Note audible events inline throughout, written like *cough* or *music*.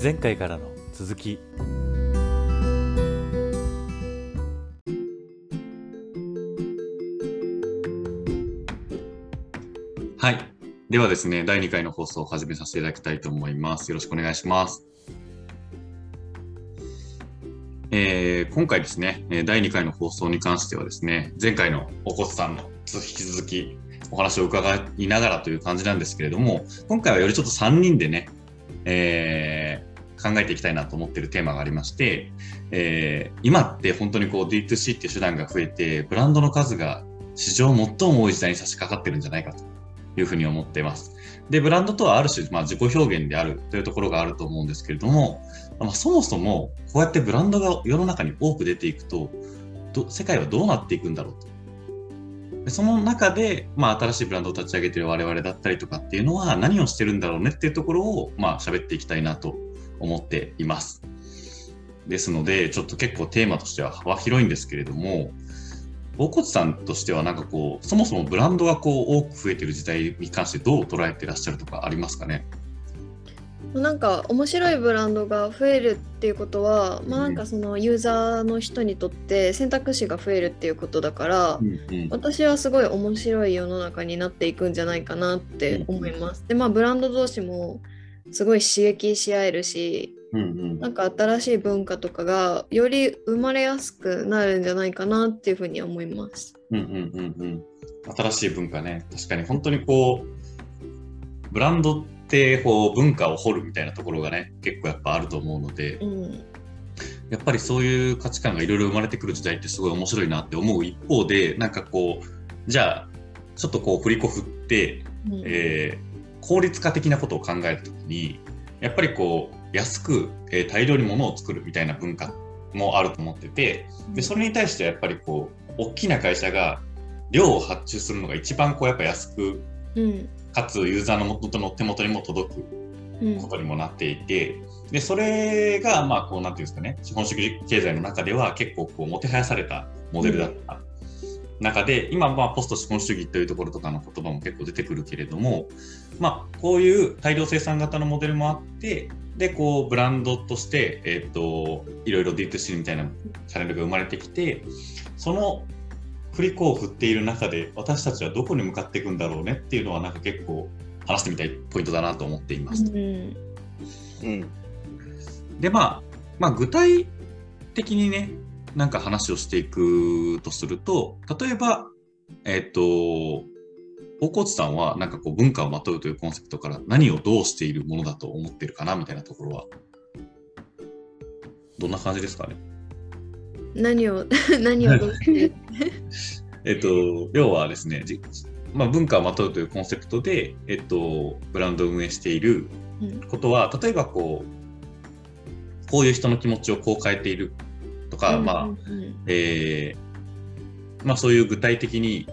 前回からの続きはい。ではですね、第2回の放送を始めさせていただきたいと思います。よろしくお願いします。えー今回ですね、えー第2回の放送に関してはですね、前回のおこつさんの引き続きお話を伺いながらという感じなんですけれども、今回はよりちょっと3人でね、えー考えていきたいなと思ってるテーマがありまして、えー今って本当にこう D2C っていう手段が増えて、ブランドの数が史上最も多い時代に差し掛かってるんじゃないかというふうに思っています。で、ブランドとはある種、まあ、自己表現であるというところがあると思うんですけれども、まあ、そもそもこうやってブランドが世の中に多く出ていくと、ど世界はどうなっていくんだろうと。その中で、まあ、新しいブランドを立ち上げている我々だったりとかっていうのは何をしてるんだろうねっていうところを、まあ、喋っていきたいなと思っています。ですので、ちょっと結構テーマとしては幅広いんですけれども、大骨さんとしてはなんかこう、そもそもブランドがこう多く増えてる時代に関してどう捉えてらっしゃるとかありますかね？なんか面白いブランドが増えるっていうことは、まあなんかそのユーザーの人にとって選択肢が増えるっていうことだから、うんうん私はすごい面白い世の中になっていくんじゃないかなって思います。でまあブランド同士もすごい刺激し合えるしうんうんなんか新しい文化とかがより生まれやすくなるんじゃないかなっていうふうに思います。うんうんうんうん新しい文化ね。確かに本当にこう、ブランドってこう文化を掘るみたいなところがね、結構やっぱあると思うので、うん、やっぱりそういう価値観がいろいろ生まれてくる時代ってすごい面白いなって思う一方で、なんかこう、じゃあ、ちょっとこう振り子振って、うんえー効率化的なことを考えるときに、やっぱりこう、安く、えー大量に物を作るみたいな文化もあると思ってて、で、それに対してはやっぱりこう、大きな会社が量を発注するのが一番こう、やっぱ安く、うん。かつユーザーの元の手元にも届くうん。ことにもなっていて、で、それが、まあ、こう、なんていうんですかね、資本主義経済の中では結構こう、もてはやされたモデルだった中で、今、まあ、ポスト資本主義というところとかの言葉も結構出てくるけれども、まあ、こういう大量生産型のモデルもあって、で、こう、ブランドとして、えっ、と、いろいろ D2C みたいなチャンネルが生まれてきて、その振り子を振っている中で、私たちはどこに向かっていくんだろうねっていうのは、なんか結構話してみたいポイントだなと思っています。うんうん。で、まあ、まあ、具体的にね、なんか話をしていくとすると、例えば、えっ、と、大河内さんは、なんかこう、文化をまとうというコンセプトから何をどうしているものだと思ってるかな、みたいなところは、どんな感じですかね？何を *laughs* 何をどうして？*laughs* えっ、と、要はですね、じまあ、文化をまとうというコンセプトで、えっ、と、ブランドを運営しているうん。ことは、例えばこう、こういう人の気持ちをこう変えているとか、まあ、えーまあそういう具体的に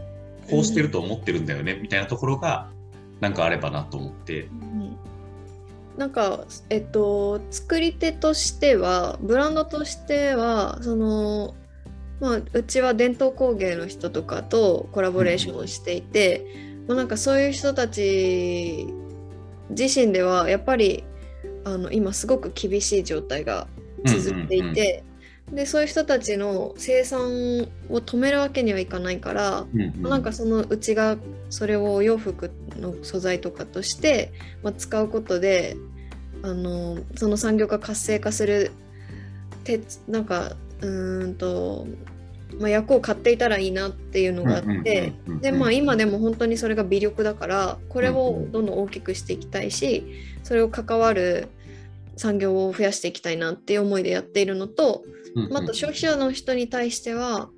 こうしてると思ってるんだよね、みたいなところがなんかあればなと思って。うん。なんかえっと作り手としてはブランドとしてはそのまあうちは伝統工芸の人とかとコラボレーションをしていて、まあ、なんかそういう人たち自身ではやっぱりあの今すごく厳しい状態が続いていて、でそういう人たちの生産を止めるわけにはいかないから、うんうん。なんかそのうちがそれをお洋服の素材とかとして、まあ、使うことであのその産業が活性化するてなんかうーんと、まあ、役を買っていたらいいなっていうのがあってうんうんでまあ今でも本当にそれが微力だからこれをどんどん大きくしていきたいしそれを関わる産業を増やしていきたいなっていう思いでやっているのと、うんうん。また消費者の人に対しては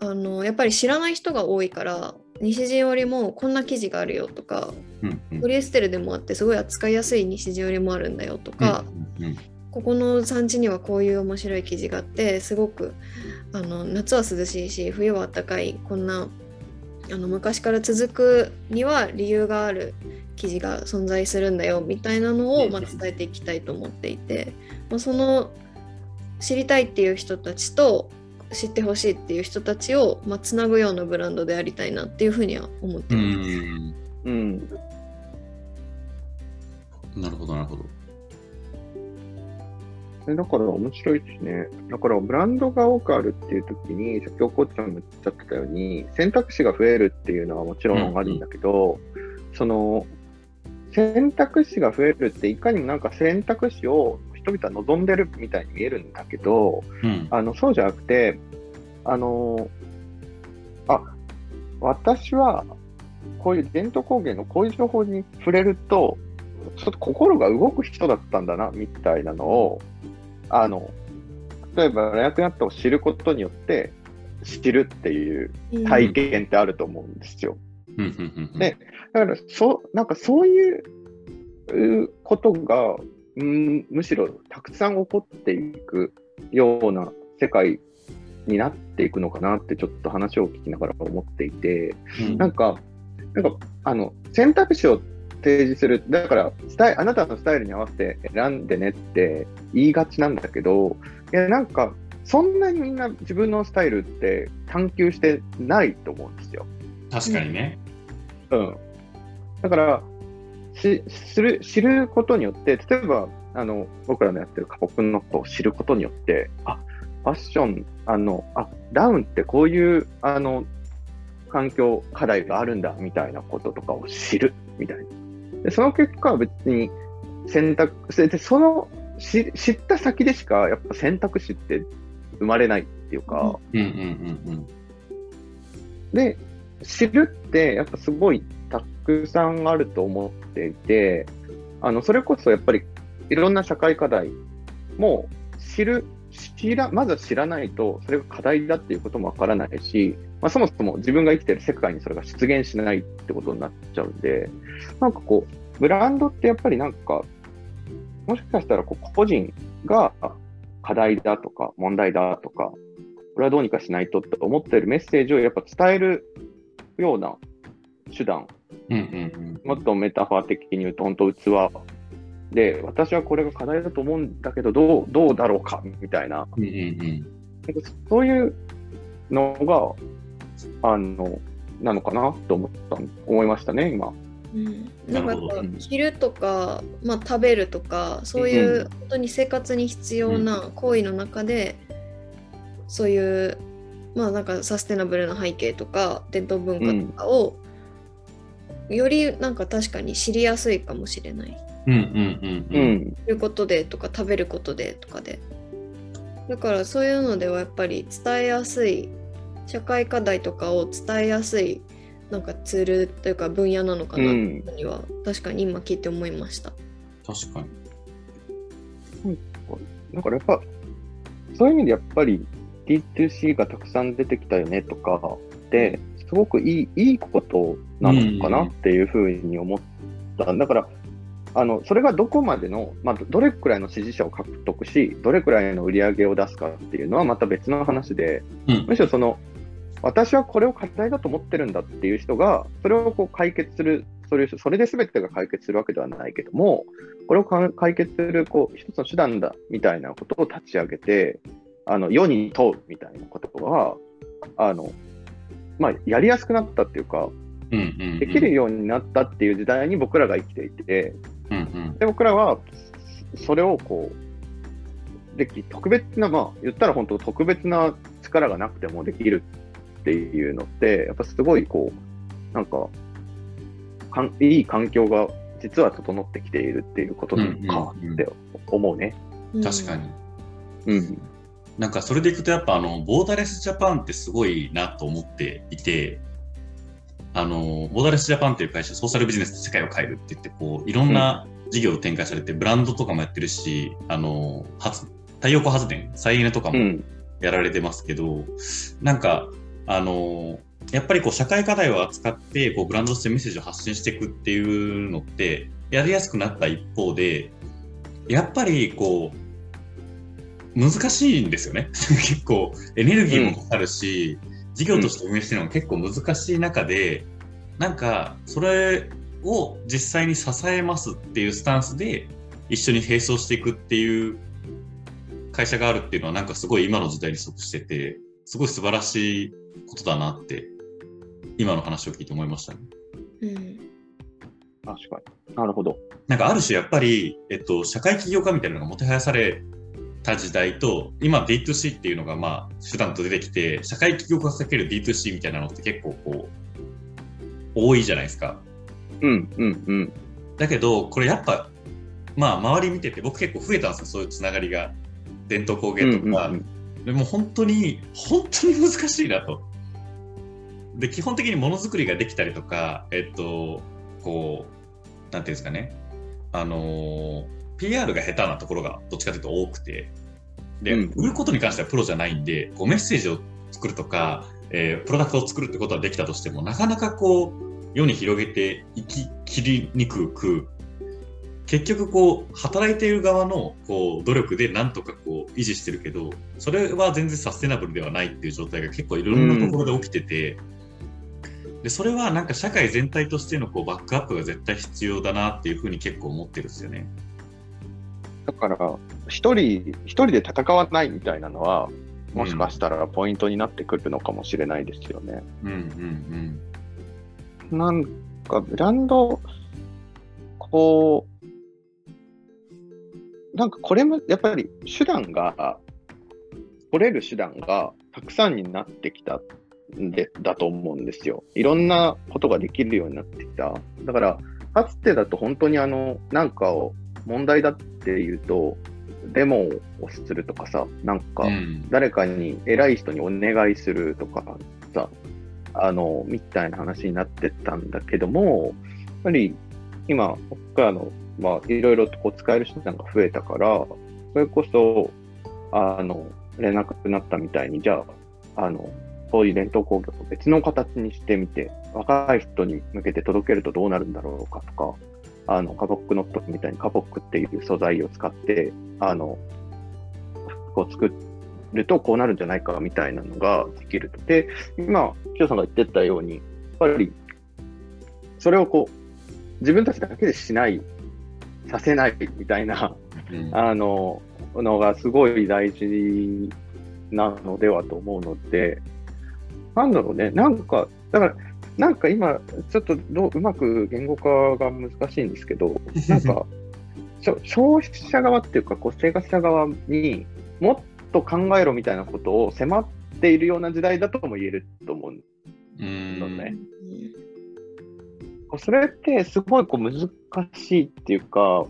あのやっぱり知らない人が多いから西陣織もこんな生地があるよとかうんうん。ポリエステルでもあってすごい扱いやすい西陣織もあるんだよとか、うんうんここの産地にはこういう面白い生地があってすごくあの夏は涼しいし冬は暖かいこんなあの昔から続くには理由がある生地が存在するんだよみたいなのを、まあ、伝えていきたいと思っていて、まあ、その知りたいっていう人たちと知ってほしいっていう人たちを、まあ、つなぐようなブランドでありたいなっていうふうには思ってうます。んうん。なるほどなるほど。えだから面白いですね。だからブランドが多くあるっていう時に、先ほどコーチさんも言っちゃってたように、選択肢が増えるっていうのはもちろんあるんだけど、その、選択肢が増えるっていかにもなんか選択肢を人々は望んでるみたいに見えるんだけど、うん。あのそうじゃなくて、あのあ私はこういう伝統工芸のこういう情報に触れると、ちょっと心が動く人だったんだなみたいなのを、あの例えば、ラヤクナットを知ることによって、知るっていう体験ってあると思うんですよ。うんうんうんでだからそう、なんかそういううことが、うんむしろたくさん起こっていくような世界になっていくのかなってちょっと話を聞きながら思っていて、うんなんか、なんか、あの、選択肢を提示する。だから、スタイあなたのスタイルに合わせて選んでねって言いがちなんだけど、いや、なんか、そんなにみんな自分のスタイルって探求してないと思うんですよ。確かにね。うん。だから、しする知ることによって、例えば、あの、僕らのやってるカポクンノットを知ることによって、あ、ファッション、あの、あ、ダウンってこういう、あの、環境課題があるんだ、みたいなこととかを知る、みたいな。で、その結果は別に選択、そで、その知知った先でしか、やっぱ選択肢って生まれないっていうか、うんうんうんで、知るってやっぱすごいたくさんあると思っていて、あの、それこそやっぱりいろんな社会課題も知る、知ら、まずは知らないと、それが課題だっていうこともわからないし、まあ、そもそも自分が生きてる世界にそれが出現しないってことになっちゃうんで、なんかこう、ブランドってやっぱりなんか、もしかしたらこう個人が課題だとか問題だとか、これはどうにかしないとって思ってるメッセージをやっぱ伝えるような手段、うん。うんうん。もっとメタファー的に言うと、本当器。で、私はこれが課題だと思うんだけど、どう、どうだろうかみたいな、うん。うんうんなんかそういうのが、あの、なのかなと思った、思いましたね、今。うん、なんか着るとか、まあ、食べるとかそういう本当に生活に必要な行為の中で、そういうまあなんかサステナブルな背景とか伝統文化とかを、よりなんか確かに知りやすいかもしれない。うん。うんうんううん。ん。着ることでとか食べることでとかで。だからそういうのではやっぱり伝えやすい社会課題とかを伝えやすいなんかツールというか分野なのかなには、確かに今聞いて思いました。確かに。だからやっぱ、そういう意味でやっぱり D2C がたくさん出てきたよねとかって、すごくいいいいことなのかなっていうふうに思った。だから、あの、それがどこまでの、まあ、どれくらいの支持者を獲得し、どれくらいの売り上げを出すかっていうのはまた別の話で、うんむしろその、私はこれを課題だと思ってるんだっていう人が、それをこう解決する、それそれで全てが解決するわけではないけども、これをか解決するこう一つの手段だみたいなことを立ち上げて、あの世に問うみたいなことは、あのまあ、やりやすくなったっていうか、うんうんうん。できるようになったっていう時代に僕らが生きていて、うんうん。で僕らはそれをこう、でき特別な、まあ、言ったら本当、特別な力がなくてもできるっていうのって、やっぱすごいこう、なんか、かんいい環境が実は整ってきているっていうことなのかうんうんうんって思うね。確かに。うん。なんかそれでいくとやっぱあの、ボーダレスジャパンってすごいなと思っていて、あの、ボーダレスジャパンっていう会社、ソーシャルビジネスで世界を変えるって言って、こう、いろんな事業を展開されて、ブランドとかもやってるし、あの、発太陽光発電、再エネとかもうん。やられてますけど、なんか、あの、やっぱりこう社会課題を扱ってこうブランドとしてメッセージを発信していくっていうのってやりやすくなった一方でやっぱりこう難しいんですよね *laughs* 結構エネルギーもかかるし、事業として運営してるのが結構難しい中で、なんかそれを実際に支えますっていうスタンスで一緒に並走していくっていう会社があるっていうのはなんかすごい今の時代に即しててすごい素晴らしいことだなって今の話を聞いて思いましたね。うん確かに。なるほど。なんかある種やっぱり、えっと、社会起業家みたいなのがもてはやされた時代と、今 D2C っていうのがまあ手段と出てきて、社会起業家かける D2C みたいなのって結構こう、多いじゃないですか。うんうんうん。だけど、これやっぱ、まあ周り見てて、僕結構増えたんですよ、そういうつながりが。伝統工芸とか。うんうんでも本当に、本当に難しいなと。で、基本的にものづくりができたりとか、えっと、こう、なんていうんですかね、あのー PR が下手なところがどっちかというと多くて、で、うん売ることに関してはプロじゃないんで、こうメッセージを作るとか、えープロダクトを作るってことはできたとしても、なかなかこう、世に広げていききりにくく、結局こう、働いている側のこう努力でなんとかこう維持してるけど、それは全然サステナブルではないっていう状態が結構いろんなところで起きてて、でそれはなんか社会全体としてのこうバックアップが絶対必要だなっていうふうに結構思ってるんですよね。だから、一人、一人で戦わないみたいなのは、もしかしたらポイントになってくるのかもしれないですよね。うんうんなんか、ブランド、こう、なんかこれも、やっぱり手段が、取れる手段がたくさんになってきたんで、だと思うんですよ。いろんなことができるようになってきた。だから、かつてだと本当にあの、なんかを問題だっていうと、デモをするとかさ、なんか誰かに偉い人にお願いするとかさ、あの、みたいな話になってったんだけども、やっぱり今、僕らの、まあ、いろいろとこう使える手段が増えたから、それこそ、あの、連絡になったみたいに、じゃあ、あの、そういう伝統工業と別の形にしてみて、若い人に向けて届けるとどうなるんだろうかとか、あの、カボックノットみたいにカボックっていう素材を使って、あの、服を作るとこうなるんじゃないかみたいなのができると。で、今、キヨさんが言ってたように、やっぱり、それをこう、自分たちだけでしない、させないみたいな、うんあの、のがすごい大事なのではと思うので、なんだろうね、なんか、だから、なんか今、ちょっとどううまく言語化が難しいんですけど、*laughs* なんか、消費者側っていうか、こう生活者側にもっと考えろみたいなことを迫っているような時代だとも言えると思うんうんだね。それってすごいこう難しいっていうか、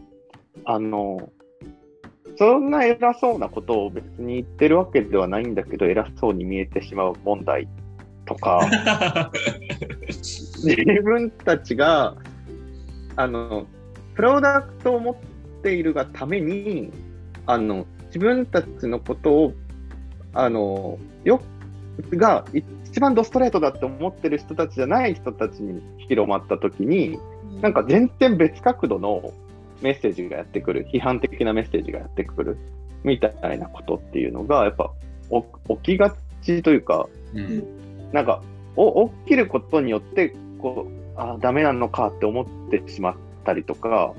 あの、そんな偉そうなことを別に言ってるわけではないんだけど、偉そうに見えてしまう問題とか、*laughs* 自分たちが、あの、プロダクトを持っているがために、あの、自分たちのことを、あの、よ、が一番ドストレートだって思ってる人たちじゃない人たちに広まったときに、なんか全然別角度のメッセージがやってくる、批判的なメッセージがやってくる、みたいなことっていうのが、やっぱお起きがちというか、うんなんか、お起きることによって、こう、あダメなのかって思ってしまったりとか、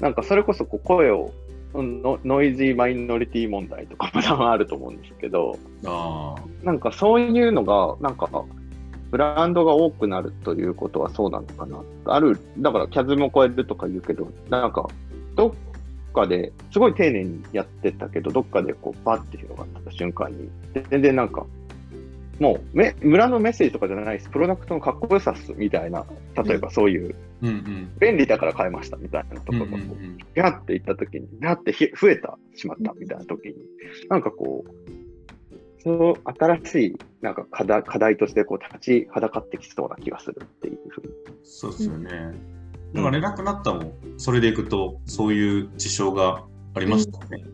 なんかそれこそこう声を、ノノイジーマイノリティ問題とかも多分あると思うんですけど、あなんかそういうのが、なんか、ブランドが多くなるということはそうなのかな。ある、だからキャズムを超えるとか言うけど、なんか、どっかで、すごい丁寧にやってたけど、どっかでこう、バッて広がった瞬間に、全然なんか、もうめ、村のメッセージとかじゃないです。プロダクトのかっこよさっす、みたいな、例えばそういう、ーうんうん。便利だから買いました、みたいなところがこう、うんギャって言った時に、ギャってひ増えた、しまったみたいな時に、なんかこう、そう、新しい、なんか課題課題としてこう立ちはだかってきそうな気がするっていうふうに。そうですよね。だから連絡なったも、それでいくと、そういう事象がありましたね。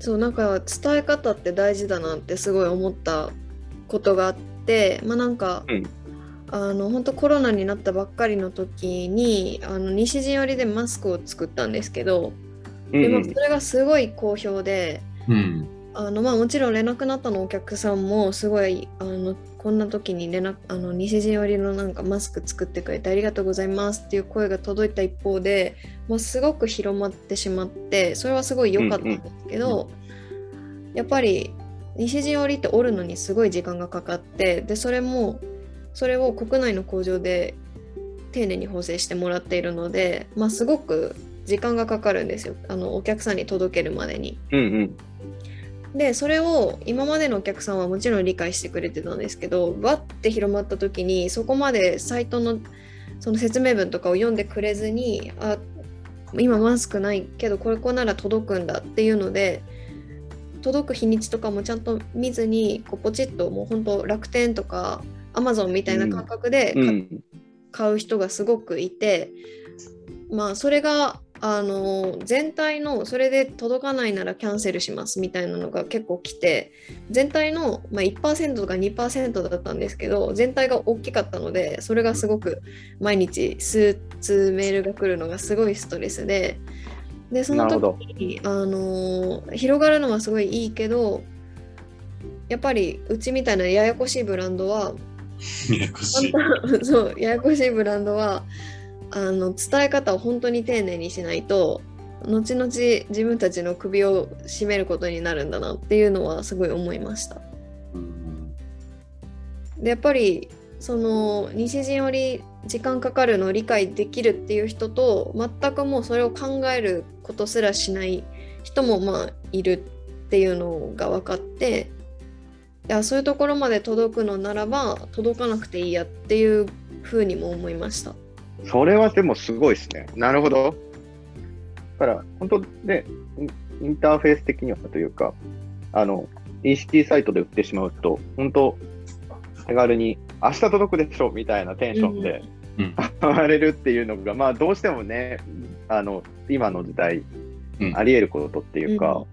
そうなんか伝え方って大事だなってすごい思ったことがあってまあなんか、うん。あの本当コロナになったばっかりの時にあの西陣織でマスクを作ったんですけど、でもそれがすごい好評でうん。あのまあもちろん連絡なったのお客さんもすごいあのこんな時に連絡あの西陣織のなんかマスク作ってくれてありがとうございますっていう声が届いた一方でもうすごく広まってしまってそれはすごい良かったんですけど、やっぱり西陣織って織るのにすごい時間がかかってでそれもそれを国内の工場で丁寧に縫製してもらっているので、まあ、すごく時間がかかるんですよあのお客さんに届けるまでに。うんうん。でそれを今までのお客さんはもちろん理解してくれてたんですけどわって広まった時にそこまでサイトのその説明文とかを読んでくれずにあ今マスクないけどこれこうなら届くんだっていうので届く日にちとかもちゃんと見ずにこうポチッともう本当楽天とかアマゾンみたいな感覚でうん。買う人がすごくいて、まあそれがあの全体のそれで届かないならキャンセルしますみたいなのが結構来て全体の、まあ、1%とか2%だったんですけど全体が大きかったのでそれがすごく毎日数通メールが来るのがすごいストレスででその時にあの広がるのはすごいいいけどやっぱりうちみたいなややこしいブランドはややこしい。*laughs* そうややこしいブランドはあの伝え方を本当に丁寧にしないと後々自分たちの首を絞めることになるんだなっていうのはすごい思いました。うんでやっぱりその西陣より時間かかるのを理解できるっていう人と全くもうそれを考えることすらしない人もまあいるっていうのが分かっていやそういうところまで届くのならば届かなくていいやっていうふうにも思いました。それはでもすごいですね。なるほど。だから、本当ね、インインターフェース的にはというか、あの、ECT サイトで売ってしまうと、本当手軽に、明日届くでしょみたいなテンションで、うんれるっていうのが、*laughs* まあ、どうしてもね、あの、今の時代、うん。あり得ることっていうか、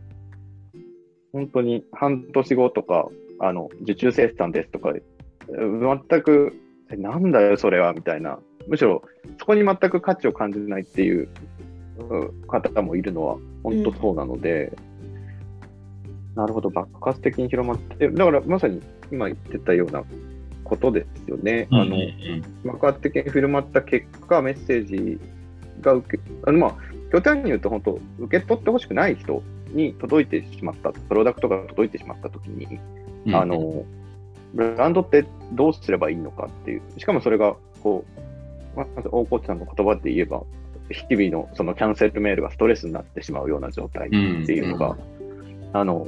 本当に半年後とか、あの、受注生産ですとか、全く、えなんだよ、それは、みたいな。むしろ、そこに全く価値を感じないっていううん方もいるのは、本当そうなので、なるほど、爆発的に広まって、だからまさに今言ってたようなことですよね。あの、爆発的に広まった結果、メッセージが受け、あのまあ、極端に言うと、本当、受け取ってほしくない人に届いてしまった、プロダクトが届いてしまったときに、うんあ、の、ブランドってどうすればいいのかっていう、しかもそれが、こう、ままず大河内さんの言葉で言えば、日々のそのキャンセルメールがストレスになってしまうような状態っていうのが、あの、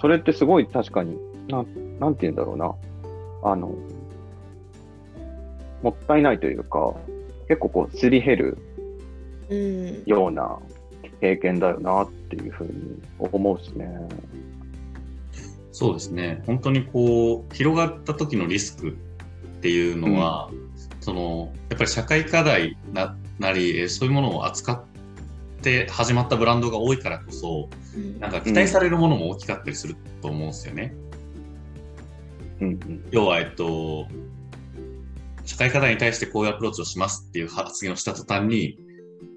それってすごい確かに、なん、なんて言うんだろうな、あの、もったいないというか、結構こう、すり減るうんような経験だよなっていうふうに思うしね。そうですね。本当にこう、広がった時のリスクっていうのは、その、やっぱり社会課題ななり、えーそういうものを扱って始まったブランドが多いからこそ、うんなんか期待されるものも大きかったりすると思うんですよね。うんうん。要は、えっと、社会課題に対してこういうアプローチをしますっていう発言をした途端に、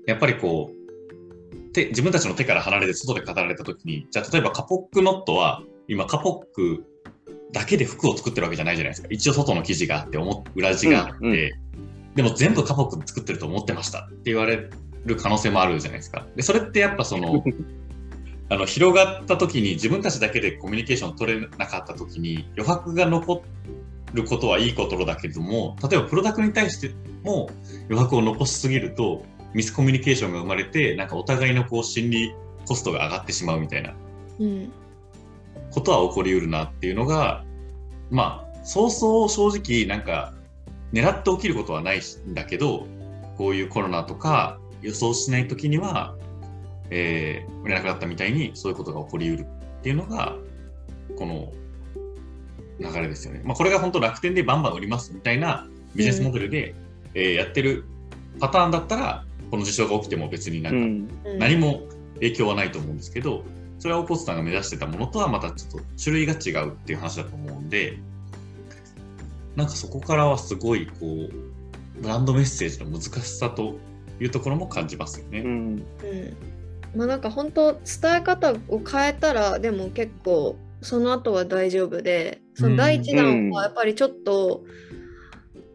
やっぱりこう、手自分たちの手から離れて外で語られたときに、じゃあ例えばカポックノットは、今カポックだけで服を作ってるわけじゃないじゃないですか。一応外の生地があって、表裏地があって、うんうんでも全部カポックで作ってると思ってましたって言われる可能性もあるじゃないですか。で、それってやっぱその、*laughs* あの広がった時に自分たちだけでコミュニケーションを取れなかった時に余白が残ることはいいことだけども例えばプロダクトに対しても余白を残しすぎるとミスコミュニケーションが生まれてなんかお互いのこう心理コストが上がってしまうみたいなことは起こりうるなっていうのがまあそうそう正直なんか狙って起きることはないんだけどこういうコロナとか予想しない時には、えー、売れなくなったみたいにそういうことが起こりうるっていうのがこの流れですよね。まあ、これが本当楽天でバンバン売りますみたいなビジネスモデルで、えーやってるパターンだったらこの事象が起きても別になんかうん。うん何も影響はないと思うんですけど、それはオコスさんが目指してたものとはまたちょっと種類が違うっていう話だと思うんで、なんかそこからはすごいこう、ブランドメッセージの難しさというところも感じますよね。うん。うんまあなんか本当伝え方を変えたらでも結構その後は大丈夫でその第一弾はやっぱりちょっと、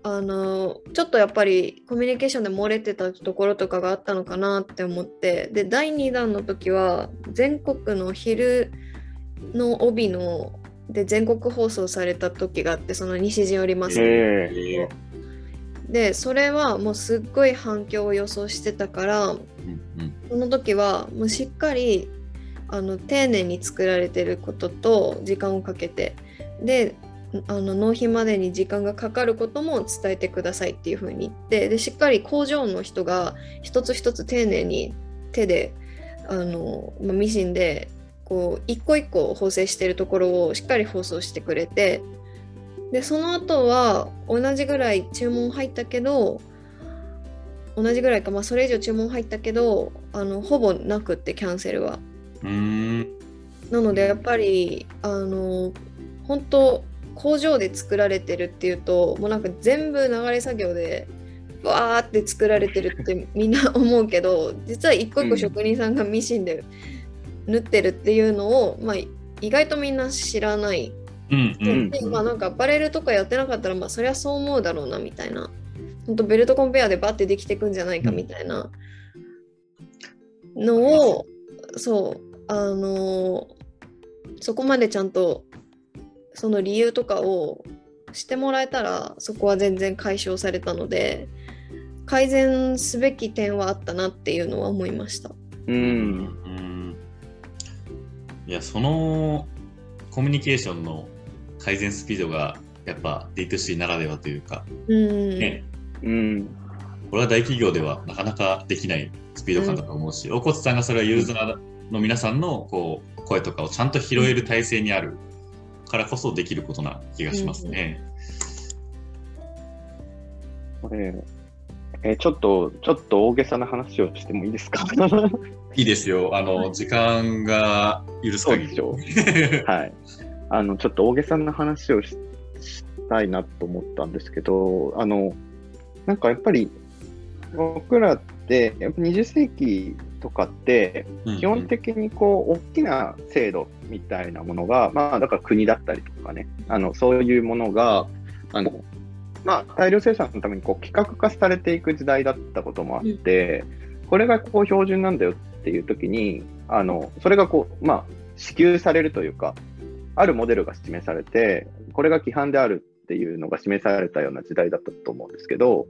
あのちょっとやっぱりコミュニケーションで漏れてたところとかがあったのかなって思ってで第2弾の時は全国の昼の帯ので全国放送された時があってその西陣織ますええでそれはもうすっごい反響を予想してたからうんうん。その時はもうしっかりあの丁寧に作られてることと時間をかけてであの納品までに時間がかかることも伝えてくださいっていうふうに言ってでしっかり工場の人が一つ一つ丁寧に手であの、まあ、ミシンでこう一個一個縫製してるところをしっかり包装してくれてでその後は同じぐらい注文入ったけど同じぐらいか、まあ、それ以上注文入ったけどあのほぼなくってキャンセルは。うんなのでやっぱりあの本当工場で作られてるっていうともうなんか全部流れ作業でわーって作られてるってみんな思うけど *laughs* 実は一個一個職人さんがミシンで縫ってるっていうのを、まあ、意外とみんな知らない。うんうん。でまあなんかアパレルとかやってなかったらまあそりゃそう思うだろうなみたいな。本当ベルトコンペアでバッてできていくんじゃないかみたいな。のを、そうあのそこまでちゃんとその理由とかをしてもらえたらそこは全然解消されたので改善すべき点はあったなっていうのは思いました。うん。うんいやそのコミュニケーションの改善スピードがやっぱ D2C ならではというか、うん、ね、うん。これは大企業ではなかなかできないスピード感だと思うし、大骨さんがそれはユーザーの皆さんのこう声とかをちゃんと拾える体制にあるからこそできることな気がしますね。これ、えーちょっと、ちょっと大げさな話をしてもいいですか？*laughs* いいですよ。あの、時間が許す限り。*laughs* はい。あの、ちょっと大げさな話をししたいなと思ったんですけど、あの、なんかやっぱり、僕らって、やっぱ20世紀とかって、うん基本的にこう、大きな制度みたいなものが、まあ、だから国だったりとかね、あの、そういうものが、あの、まあ、大量生産のためにこう規格化されていく時代だったこともあって、これがこう標準なんだよっていう時に、あの、それがこう、まあ、支給されるというか、あるモデルが示されて、これが規範であるっていうのが示されたような時代だったと思うんですけど、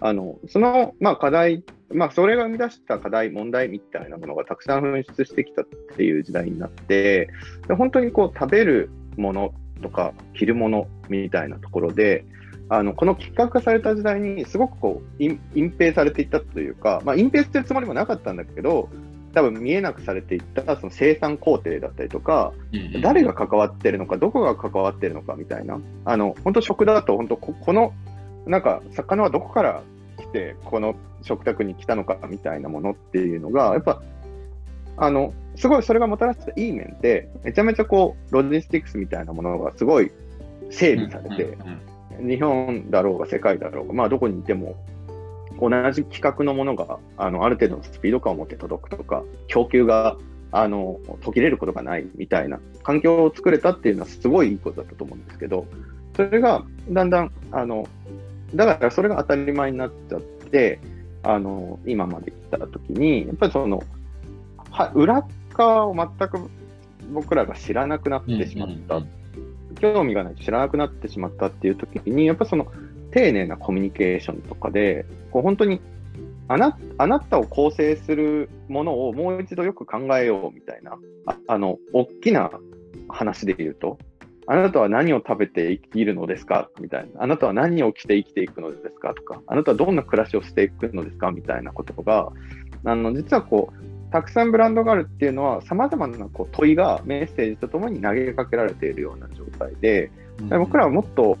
あの、その、まあ、課題、まあ、それが生み出した課題、問題みたいなものがたくさん噴出してきたっていう時代になって、で本当にこう、食べるものとか、着るものみたいなところで、あのこの規格化された時代にすごくこう隠隠蔽されていったというか、まあ、隠蔽するつもりもなかったんだけど、多分見えなくされていったその生産工程だったりとか、うん誰が関わってるのか、どこが関わってるのかみたいな、あの本当、食だと、本当こ、このなんか魚はどこから来て、この食卓に来たのかみたいなものっていうのが、やっぱ、あのすごいそれがもたらしたいい面で、めちゃめちゃこうロジスティクスみたいなものがすごい整備されて、うんうん。日本だろうが世界だろうが、まあ、どこにいても同じ規格のものがあのある程度のスピード感を持って届くとか、供給があの途切れることがないみたいな環境を作れたっていうのはすごいいいことだったと思うんですけど、それがだんだん、あのだからそれが当たり前になっちゃって、あの今まで来たときに、やっぱりそのは裏側を全く僕らが知らなくなってしまった。興味がないと知らなくなってしまったっていう時に、やっぱその丁寧なコミュニケーションとかで、こう本当にあなあなたを構成するものをもう一度よく考えようみたいな、ああの、大きな話で言うと、あなたは何を食べて生きるのですか？みたいな。あなたは何を着て生きていくのですか？とか、あなたはどんな暮らしをしていくのですか？みたいなことが、あの、実はこう、たくさんブランドがあるっていうのは、様々なこう問いがメッセージとともに投げかけられているような状態で、うん。僕らはもっと、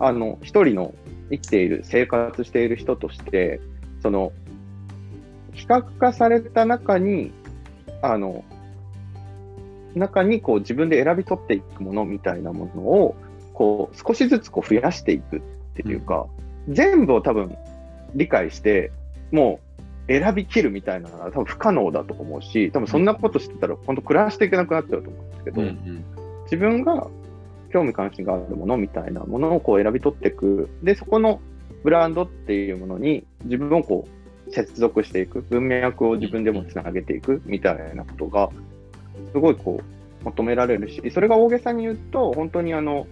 あの、一人の生きている、生活している人として、その、比較化された中に、あの、中にこう自分で選び取っていくものみたいなものを、こう少しずつこう増やしていくっていうか、全部を多分理解して、もう選びきるみたいなのは多分不可能だと思うし、多分そんなことしてたら本当暮らしていけなくなっちゃうと思うんですけど、うんうん自分が興味関心があるものみたいなものをこう選び取っていく。で、そこのブランドっていうものに自分をこう接続していく。文脈を自分でもつなげていくみたいなことが、すごいこう求められるし、それが大げさに言うと、本当にあの、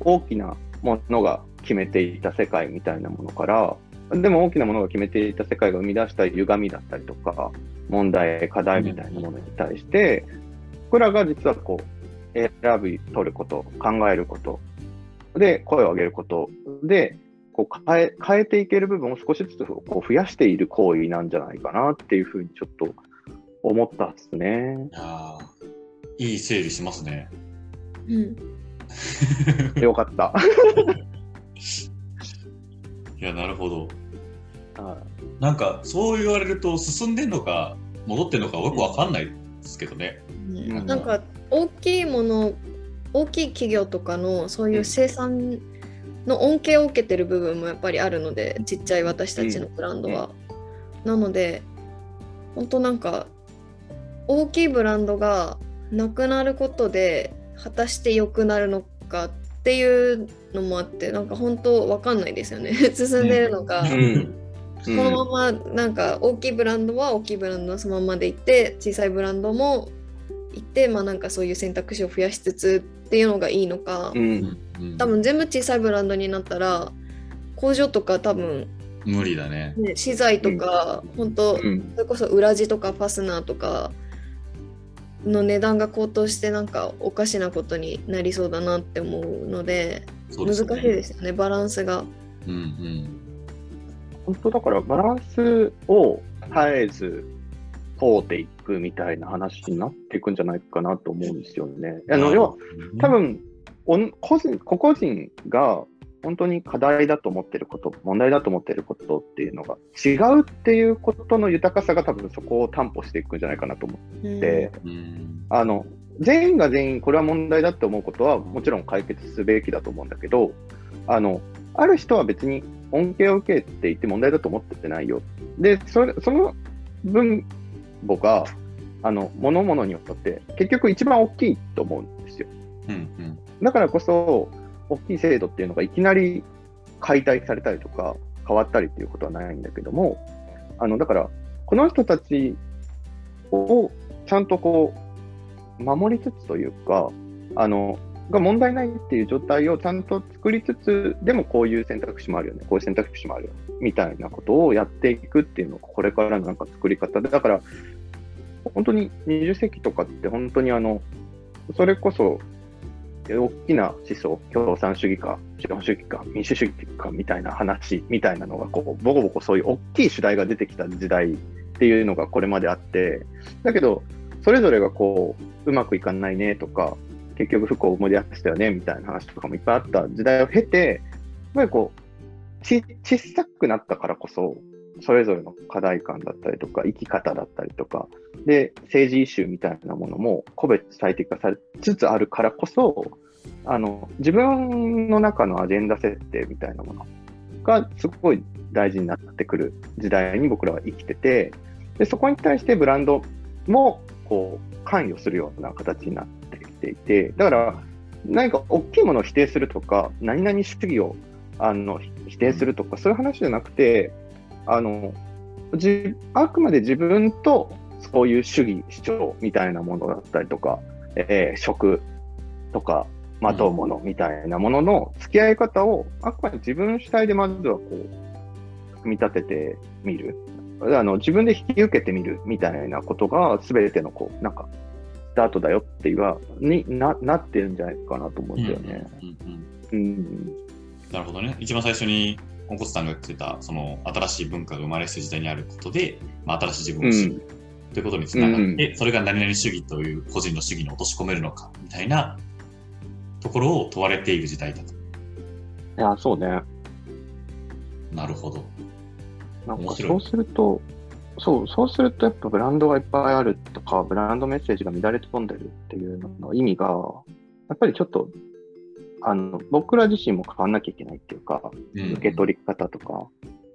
大きなものが決めていた世界みたいなものから、でも大きなものが決めていた世界が生み出した歪みだったりとか、問題、課題みたいなものに対して、僕らが実はこう、選び取ること、考えること、で、声を上げることで、こう変え変えていける部分を少しずつこう増やしている行為なんじゃないかなっていうふうにちょっと思ったっすね。いやーいい整理しますね。うん。*laughs* よかった。*laughs* いや、なるほど。はなんか、そう言われると、進んでんのか、戻ってんのか、よくわかんないですけどね。んなんか大きいもの大きい企業とかのそういう生産の恩恵を受けてる部分もやっぱりあるのでちっちゃい私たちのブランドは。なので本当なんか大きいブランドがなくなることで果たして良くなるのかっていうのもあってなんか本当わかんないですよね。*laughs* 進んでるのか。うん。このままなんか大きいブランドは大きいブランドのそのままでいって小さいブランドもいってまあなんかそういう選択肢を増やしつつっていうのがいいのか、うん。うん多分全部小さいブランドになったら工場とか多分、無理だね。ね、資材とか、本当うん。それこそ裏地とかファスナーとかの値段が高騰してなんかおかしなことになりそうだなって思うので難しいですよねバランスが。うんうん。本当だからバランスを絶えず問うていくみたいな話になっていくんじゃないかなと思うんですよね。あの要は多分おん個人個々人が本当に課題だと思ってること、問題だと思ってることっていうのが違うっていうことの豊かさが多分そこを担保していくんじゃないかなと思うんって、うんあの全員が全員これは問題だって思うことはもちろん解決すべきだと思うんだけど、あのある人は別に恩恵を受けていて問題だと思ってないよ。で、それその分母が、あの、物々によって結局一番大きいと思うんですよ。うんうんだからこそ、大きい制度っていうのがいきなり解体されたりとか変わったりっていうことはないんだけども、あの、だから、この人たちをちゃんとこう、守りつつというか、あの、が問題ないっていう状態をちゃんと作りつつ、でもこういう選択肢もあるよね、こういう選択肢もあるよね、みたいなことをやっていくっていうのが、これからのなんか作り方で、だから、本当に20世紀とかって本当にあの、それこそ、大きな思想、共産主義か、資本主義か、民主主義かみたいな話みたいなのが、こう、ボコボコそういう大きい主題が出てきた時代っていうのがこれまであって、だけど、それぞれがこう、うまくいかないねとか、結局不幸を思い出したよねみたいな話とかもいっぱいあった時代を経て、やっぱりこう、ち小さくなったからこそ、それぞれの課題感だったりとか、生き方だったりとか、で、政治イシューみたいなものも個別最適化されつつあるからこそ、あの、自分の中のアジェンダ設定みたいなものがすごい大事になってくる時代に僕らは生きてて、で、そこに対してブランドも、こう、関与するような形になってきていて、だから、何か大きいものを否定するとか、何々主義をあの否定するとか、そういう話じゃなくて、あのじあくまで自分とそういう主義、主張みたいなものだったりとか、えー食とか、まとうものみたいなものの付き合い方を、あくまで自分主体でまずはこう、組み立ててみる。あの自分で引き受けてみるみたいなことが、すべてのこう、なんか、スタートだよっていうは、にななってるんじゃないかなと思うんだよね。うんうんうんうん。なるほどね。一番最初に、ポンコツさんが言ってた、その新しい文化が生まれてる時代にあることで、まあ、新しい自分を知るということにつながって、うそれが何々主義という個人の主義に落とし込めるのか、みたいなところを問われている時代だと。いや、そうね。なるほど。なんかそうすると、そう、そうするとやっぱブランドがいっぱいあるとか、ブランドメッセージが乱れ飛んでるっていうのの意味が、やっぱりちょっと、あの、僕ら自身も変わんなきゃいけないっていうか、うん受け取り方とか、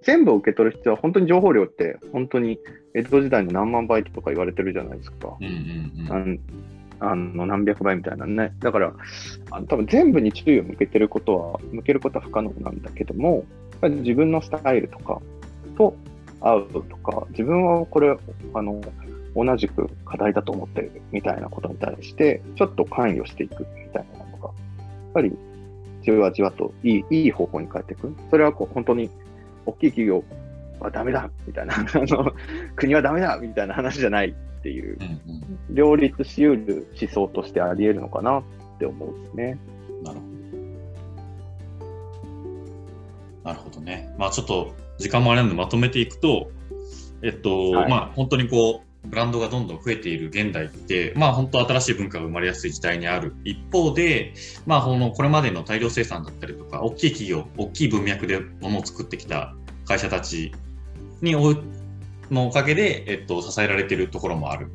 全部受け取る必要は本当に情報量って本当に江戸時代の何万倍とか言われてるじゃないですか。あの何百倍みたいなね。だから、あの多分全部に注意を向けてることは、向けることは不可能なんだけども、やっぱり自分のスタイルとかと合うとか、自分はこれ、あの、同じく課題だと思ってるみたいなことに対して、ちょっと関与していくみたいなぱりじわじわといいいい方向に変えていく。それはこう本当に大きい企業はダメだみたいな、*laughs* あの国はダメだみたいな話じゃないっていう、両立しうる思想としてあり得るのかなって思うんですね。なるほど。なるほどね。まあちょっと時間もあれなのでまとめていくと、えっと、はいまあ本当にこう、ブランドがどんどん増えている現代って、まあ本当新しい文化が生まれやすい時代にある一方で、まあこのこれまでの大量生産だったりとか、大きい企業、大きい文脈で物を作ってきた会社たちにおのおかげで、えっと、支えられているところもある。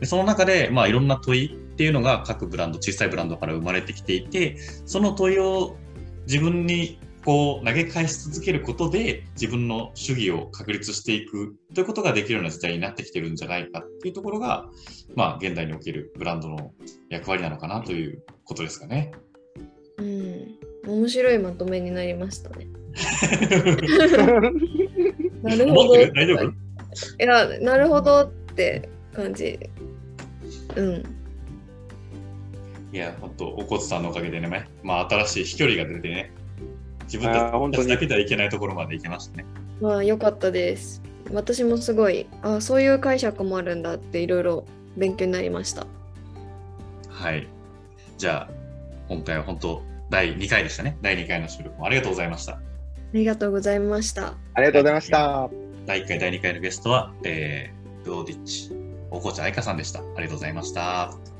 でその中で、まあいろんな問いっていうのが各ブランド、小さいブランドから生まれてきていて、その問いを自分にこう投げ返し続けることで自分の主義を確立していくということができるような時代になってきてるんじゃないかっていうところが、まあ、現代におけるブランドの役割なのかなということですかね。うん、面白いまとめになりましたね。*laughs* なるほど。大丈夫？いや、なるほどって感じ。うん。いや、本当、おこつさんのおかげでね、まあ、新しい飛距離が出てね、自分たちだけではいけないところまで行けましたね。まあ、良かったです。私もすごい、あそういう解釈もあるんだっていろいろ勉強になりました。はい。じゃあ、今回は本当、第2回でしたね。第2回の収録もありがとうございました。ありがとうございました。ありがとうございました。第1回、第2回のゲストは、えー、ブローディッチ、大河内愛香さんでした。ありがとうございました。